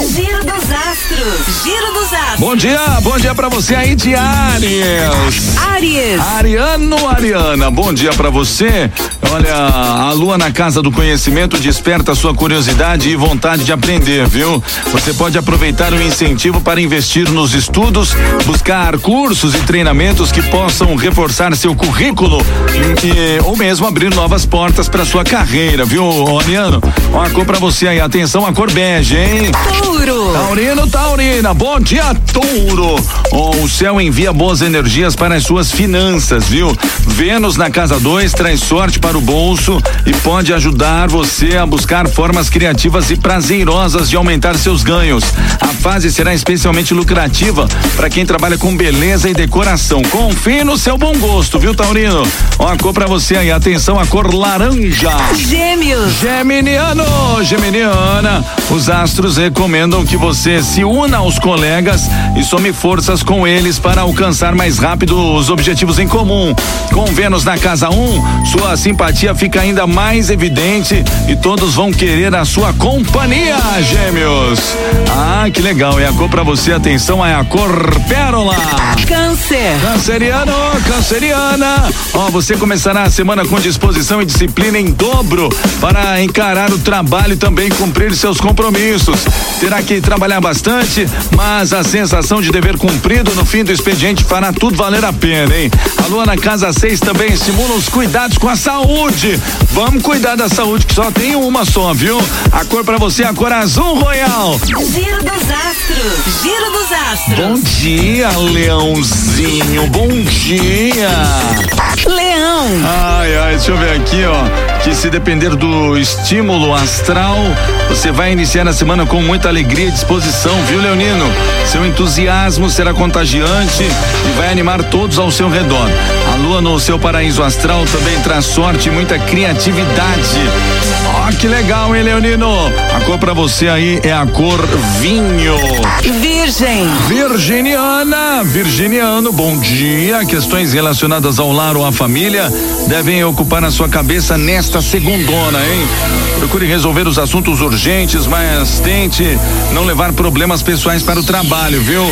Giro dos astros. Giro dos astros. Bom dia, bom dia pra você aí de Aries. Aries. Ariano, Ariana, bom dia pra você. Olha, a lua na casa do conhecimento desperta sua curiosidade e vontade de aprender, viu? Você pode aproveitar o incentivo para investir nos estudos, buscar cursos e treinamentos que possam reforçar seu currículo e, ou mesmo abrir novas portas para sua carreira, viu, Ariano? Ó, a cor pra você aí, atenção, a cor bege, hein? Touro. Taurino, Taurina, bom dia, Touro. Oh, o céu envia boas energias para as suas finanças, viu? Vênus na casa 2 traz sorte para o bolso e pode ajudar você a buscar formas criativas e prazerosas de aumentar seus ganhos. A fase será especialmente lucrativa para quem trabalha com beleza e decoração. Confie no seu bom gosto, viu, Taurino? Ó, a cor pra você aí, atenção, a cor laranja. Gêmeos. Geminiano, Geminiana, os astros recomendam que você se una aos colegas e some forças com eles para alcançar mais rápido os objetivos em comum. Com Vênus na casa 1, um, sua simpatia fica ainda mais evidente e todos vão querer a sua companhia, Gêmeos. Ah, que legal. E a cor pra você, atenção, é a cor pérola. Câncer. Canceriano, canceriana. Ó, você começará a semana com disposição e disciplina em dobro para encarar o trabalho e também cumprir seus compromissos. Terá que trabalhar bastante, mas a sensação de dever cumprido no fim do expediente fará tudo valer a pena, hein? A lua na casa 6 também estimula os cuidados com a saúde. Vamos cuidar da saúde, que só tem uma só, viu? A cor para você é a cor azul royal. Giro dos astros. Giro dos astros. Bom dia, Leãozinho. Bom dia. Leão. Ai, ai, deixa eu ver aqui, ó. Que se depender do estímulo astral, você vai iniciar a semana com muita alegria e disposição, viu, Leonino? Seu entusiasmo será contagiante e vai animar todos ao seu redor. A lua no seu paraíso astral também traz sorte e muita criatividade. Ó, que legal, hein, Leonino? A cor pra você aí é a cor vinho. Virgem. Virginiana, Virginiano, bom dia. Questões relacionadas ao lar ou à família devem ocupar a sua cabeça nesta segundona, hein? Procure resolver os assuntos urgentes, mas tente não levar problemas pessoais para o trabalho, viu?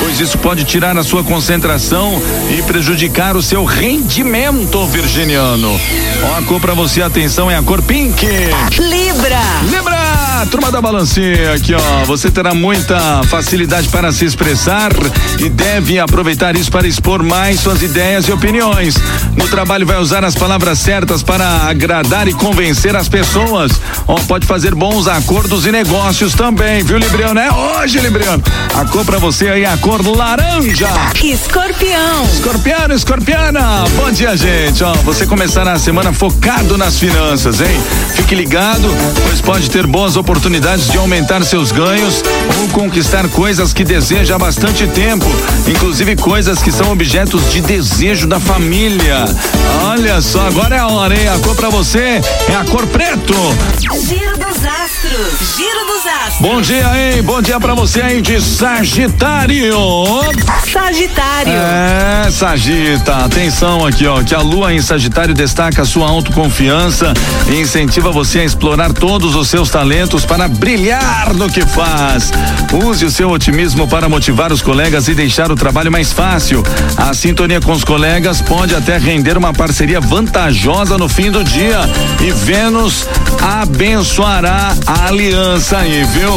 Pois isso pode tirar a sua concentração e prejudicar o seu rendimento, Virginiano. Ó, a cor pra você, atenção, é a cor pink. Libra. Libra, turma da balancinha aqui, ó. Você terá muita facilidade para se expressar e deve aproveitar isso para expor mais suas ideias e opiniões. No trabalho vai usar as palavras certas para agradar e convencer as pessoas. Ó, pode fazer bons acordos e negócios também, viu, Libriano? É hoje, Libriano. A cor para você aí é a cor laranja. Escorpião. Escorpiano, escorpiana, bom dia, gente. Ó, você começará a semana focado nas finanças, hein? Fique ligado, pois pode ter boas oportunidades de aumentar seus ganhos ou conquistar coisas que deseja há bastante tempo, inclusive coisas que são objetos de desejo da família. Olha só, agora é a hora, hein? A cor pra você é a cor preto. Giro dos astros. Giro. Bom dia, hein? Bom dia pra você aí de Sagitário. Sagitário. É, Sagita, atenção aqui, ó, que a lua em Sagitário destaca a sua autoconfiança e incentiva você a explorar todos os seus talentos para brilhar no que faz. Use o seu otimismo para motivar os colegas e deixar o trabalho mais fácil. A sintonia com os colegas pode até render uma parceria vantajosa no fim do dia e Vênus abençoará a aliança aí, viu?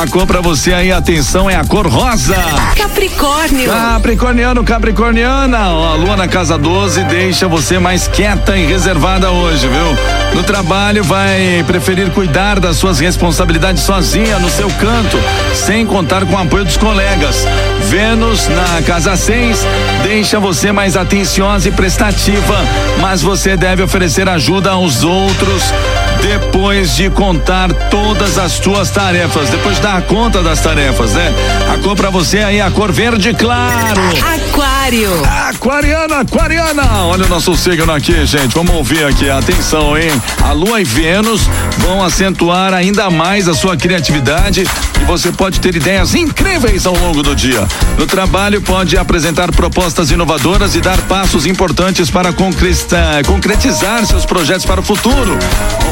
A cor pra você aí, atenção, é a cor rosa. Capricórnio. Capricorniano, Capricorniana, ó, a lua na casa 12 deixa você mais quieta e reservada hoje, viu? No trabalho vai preferir cuidar das suas responsabilidades sozinha no seu canto, sem contar com o apoio dos colegas. Vênus na casa 6 deixa você mais atenciosa e prestativa, mas você deve oferecer ajuda aos outros depois de contar todas as suas tarefas, depois de dar conta das tarefas, né? A cor pra você aí, a cor verde claro. Aquário. Aquariana, aquariana, olha o nosso signo aqui, gente, vamos ouvir aqui, atenção, hein? A lua e Vênus vão acentuar ainda mais a sua criatividade e você pode ter ideias incríveis ao longo do dia. No trabalho, pode apresentar propostas inovadoras e dar passos importantes para concretizar, seus projetos para o futuro.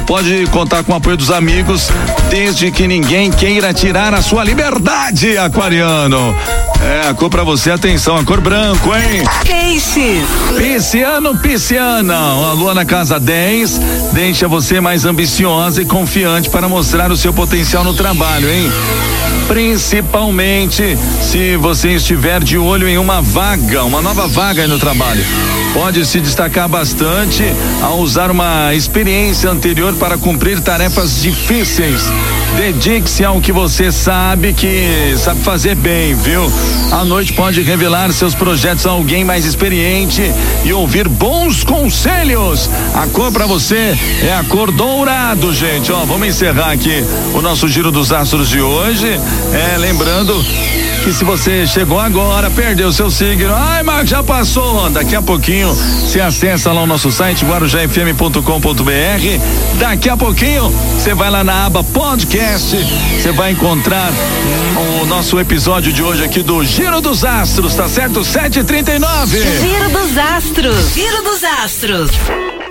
Pode contar com o apoio dos amigos, desde que ninguém queira tirar a sua liberdade, aquariano. É, a cor pra você, atenção, a cor branco, hein? Peixes. Pisciano, pisciana. A lua na casa 10 deixa você mais ambiciosa e confiante para mostrar o seu potencial no trabalho, hein? Principalmente se você estiver de olho em uma vaga, uma nova vaga aí no trabalho. Pode se destacar bastante ao usar uma experiência anterior para cumprir tarefas difíceis. Dedique-se ao que você sabe que sabe fazer bem, viu? A noite pode revelar seus projetos a alguém mais experiente e ouvir bons conselhos. A cor para você é a cor dourado, gente. Ó, vamos encerrar aqui o nosso giro dos astros de hoje. É, lembrando que se você chegou agora, perdeu seu signo, ai, mas já passou. Daqui a pouquinho você acessa lá o nosso site guarujafm.com.br. Daqui a pouquinho você vai lá na aba podcast, você vai encontrar o nosso episódio de hoje aqui do Giro dos Astros, tá certo? 7h39. Giro dos Astros. Giro dos Astros.